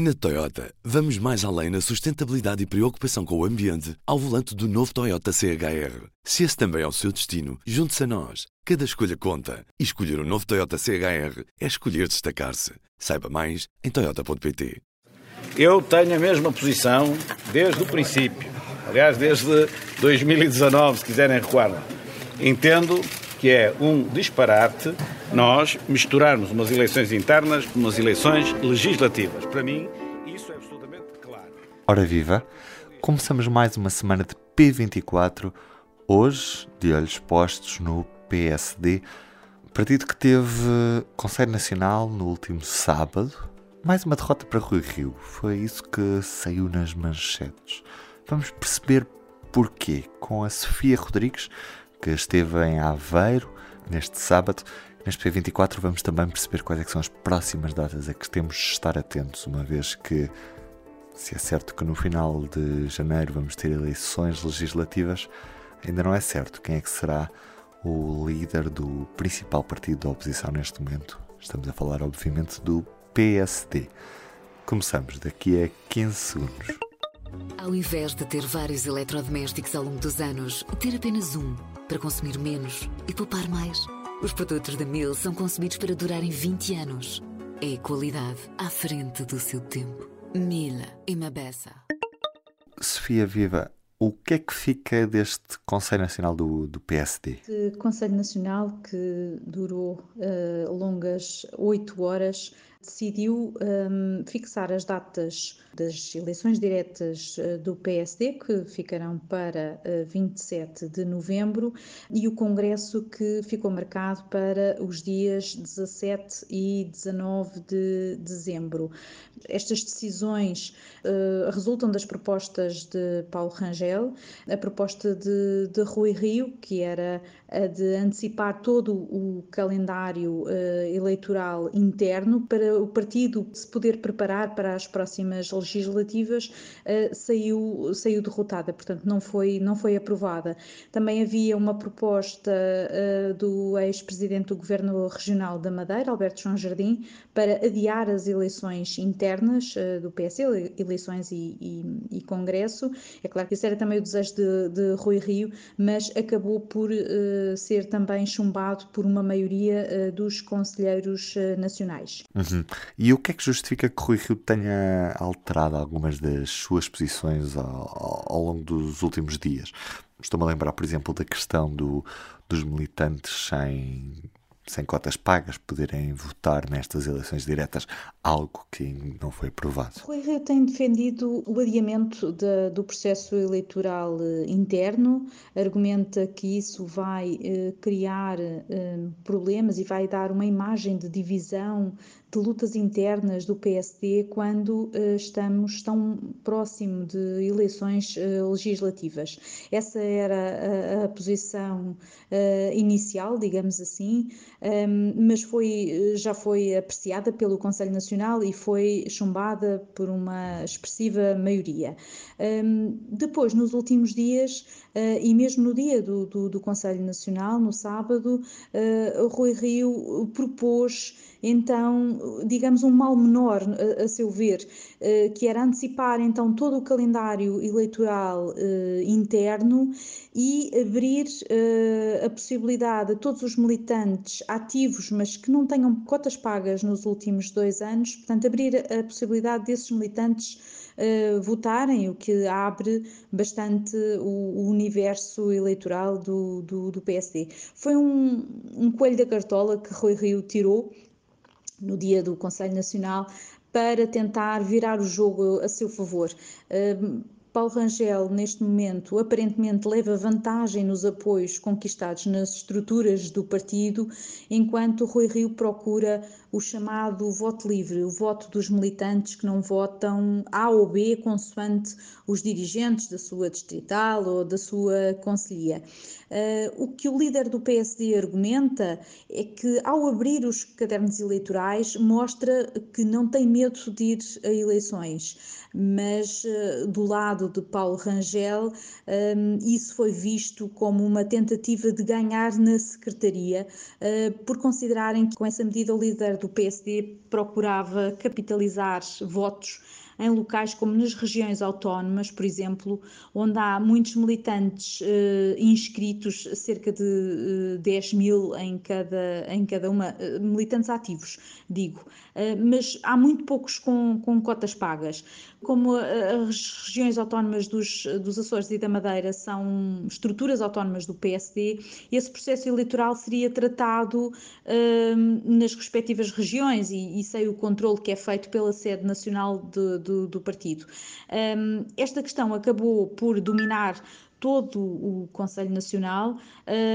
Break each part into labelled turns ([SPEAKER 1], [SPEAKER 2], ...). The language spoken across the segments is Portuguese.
[SPEAKER 1] Na Toyota, vamos mais além na sustentabilidade e preocupação com o ambiente ao volante do novo Toyota CHR. Se esse também é o seu destino, junte-se a nós. Cada escolha conta. E escolher o um novo Toyota CHR é escolher destacar-se. Saiba mais em Toyota.pt.
[SPEAKER 2] Eu tenho a mesma posição desde o princípio. Aliás, desde 2019, se quiserem recuar. Entendo que é um disparate nós misturarmos umas eleições internas com umas eleições legislativas. Para mim, isso é absolutamente claro.
[SPEAKER 3] Ora viva, começamos mais uma semana de P24, hoje de olhos postos no PSD, partido que teve Conselho Nacional no último sábado. Mais uma derrota para Rui Rio, foi isso que saiu nas manchetes. Vamos perceber porquê com a Sofia Rodrigues, que esteve em Aveiro neste sábado. Neste P24 vamos também perceber quais é são as próximas datas a que temos de estar atentos, uma vez que, se é certo que no final de janeiro vamos ter eleições legislativas, ainda não é certo quem é que será o líder do principal partido da oposição neste momento. Estamos a falar, obviamente, do PSD. Começamos daqui a 15 segundos.
[SPEAKER 4] Ao invés de ter vários eletrodomésticos ao longo dos anos, ter apenas um para consumir menos e poupar mais. Os produtos da Mil são concebidos para durarem 20 anos. É qualidade à frente do seu tempo. Mila e Mabessa.
[SPEAKER 3] Sofia Viva, o que é que fica deste Conselho Nacional do, do PSD?
[SPEAKER 5] Este Conselho Nacional que durou uh, longas oito horas decidiu um, fixar as datas das eleições diretas uh, do PSD, que ficarão para uh, 27 de novembro, e o Congresso, que ficou marcado para os dias 17 e 19 de dezembro. Estas decisões uh, resultam das propostas de Paulo Rangel, a proposta de, de Rui Rio, que era a de antecipar todo o calendário uh, eleitoral interno para o partido se poder preparar para as próximas legislativas, uh, saiu, saiu derrotada, portanto não foi, não foi aprovada. Também havia uma proposta uh, do ex-presidente do Governo Regional da Madeira, Alberto João Jardim, para adiar as eleições internas do PS, eleições e, e, e, Congresso. É claro que isso era também o desejo de, de Rui Rio, mas acabou por ser também chumbado por uma maioria dos conselheiros nacionais.
[SPEAKER 3] Uhum. E o que é que justifica que Rui Rio tenha alterado algumas das suas posições ao, ao longo dos últimos dias? Estou-me a lembrar, por exemplo, da questão do, dos militantes sem sem cotas pagas, poderem votar nestas eleições diretas, algo que não foi aprovado.
[SPEAKER 5] Rui Rio tem defendido o adiamento de, do processo eleitoral eh, interno, argumenta que isso vai eh, criar eh, problemas e vai dar uma imagem de divisão de lutas internas do PSD quando uh, estamos tão próximo de eleições uh, legislativas. Essa era a, a posição uh, inicial, digamos assim, um, ehm, mas foi, já foi apreciada pelo Conselho Nacional e foi chumbada por uma expressiva maioria. Um, ehm, depois, nos últimos dias, e mesmo no dia do, do, do Conselho Nacional, no sábado, Rui Rio propôs então, digamos, um mal menor, a, a seu ver, eh, que era antecipar então todo o calendário eleitoral eh, interno e abrir eh, a possibilidade a todos os militantes ativos, mas que não tenham cotas pagas nos últimos dois anos, portanto, abrir a possibilidade desses militantes Uh, votarem, o que abre bastante o, o universo eleitoral do, do, do, PSD. Foi um, um coelho da cartola que Rui Rio tirou no dia do Conselho Nacional para tentar virar o jogo a seu favor. Uh, Paulo Rangel, neste momento, aparentemente leva vantagem nos apoios conquistados nas estruturas do partido, enquanto Rui Rio procura o chamado voto livre, o voto dos militantes que não votam A ou B consoante os dirigentes da sua distrital ou da sua conselhia. Uh, o que o líder do PSD argumenta é que, ao abrir os cadernos eleitorais, mostra que não tem medo de ir a eleições, mas uh, do lado lado de Paulo Rangel, um, isso foi visto como uma tentativa de ganhar na secretaria, uh, por considerarem que com essa medida o líder do PSD procurava capitalizar votos em locais como nas regiões autónomas, por exemplo, onde há muitos militantes eh, inscritos, cerca de eh, 10 mil em cada, em cada uma, eh, militantes ativos, digo, eh, mas há muito poucos com, com cotas pagas. Como as regiões autónomas dos, dos Açores e da Madeira são estruturas autónomas do PSD, esse processo eleitoral seria tratado nas respectivas regiões e, e sei o controle que é feito pela sede nacional de, do, do partido. Um, esta questão acabou por dominar todo o Conselho Nacional,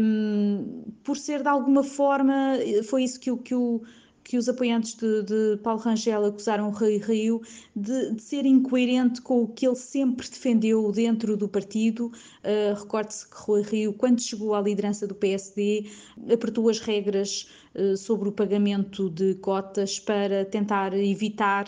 [SPEAKER 5] um, por ser de alguma forma, foi isso que, que o que os apoiantes de, de, Paulo Rangel acusaram Rui Rio de, de, ser incoerente com o que ele sempre defendeu dentro do partido. Uh, Recorde-se que Rui Rio, quando chegou à liderança do PSD, apertou as regras uh, sobre o pagamento de cotas para tentar evitar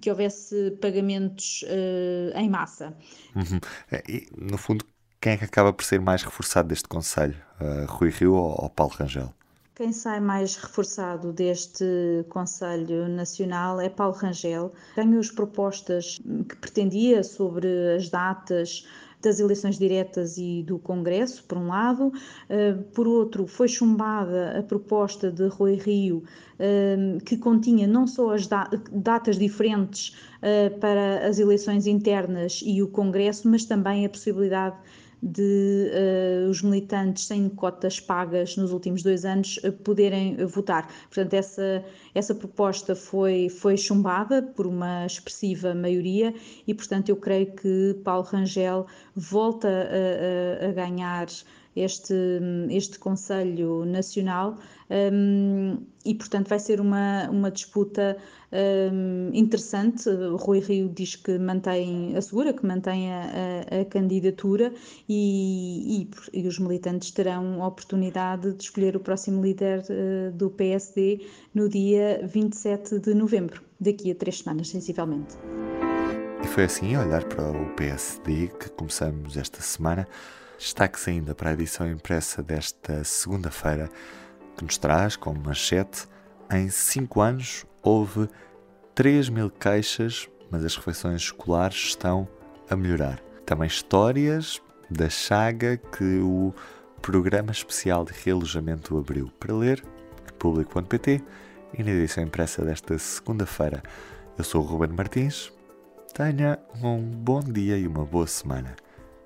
[SPEAKER 5] que houvesse pagamentos uh, em massa.
[SPEAKER 3] Uhum. É, e, no fundo, quem é que acaba por ser mais reforçado deste Conselho? Uh, Rui Rio ou, ou Paulo Rangel?
[SPEAKER 5] Quem sai mais reforçado deste Conselho Nacional é Paulo Rangel. Tenho as propostas que pretendia sobre as datas das eleições diretas e do Congresso, por um lado, eh, por outro, foi chumbada a proposta de Rui Rio, eh, que continha não só as datas diferentes eh, para as eleições internas e o Congresso, mas também a possibilidade de uh, os militantes sem cotas pagas nos últimos dois anos uh, poderem uh, votar. Portanto, essa, essa proposta foi, foi chumbada por uma expressiva maioria e, portanto, eu creio que Paulo Rangel volta a, a, a ganhar este, este Conselho Nacional um, e, portanto, vai ser uma, uma disputa um, interessante. Rui Rio diz que mantém, assegura que mantém a, a, candidatura e, e, e, os militantes terão a oportunidade de escolher o próximo líder uh, do PSD no dia 27 de novembro, daqui a três semanas, sensivelmente.
[SPEAKER 3] E foi assim, olhar para o PSD, que começamos esta semana. Destaque-se ainda para a edição impressa desta segunda-feira, que nos traz como manchete: em cinco anos houve 3 mil queixas, mas as refeições escolares estão a melhorar. Também histórias da chaga que o Programa Especial de Realojamento abriu para ler, público.pt e na edição impressa desta segunda-feira. Eu sou o Ruben Martins. Tenha um bom dia e uma boa semana.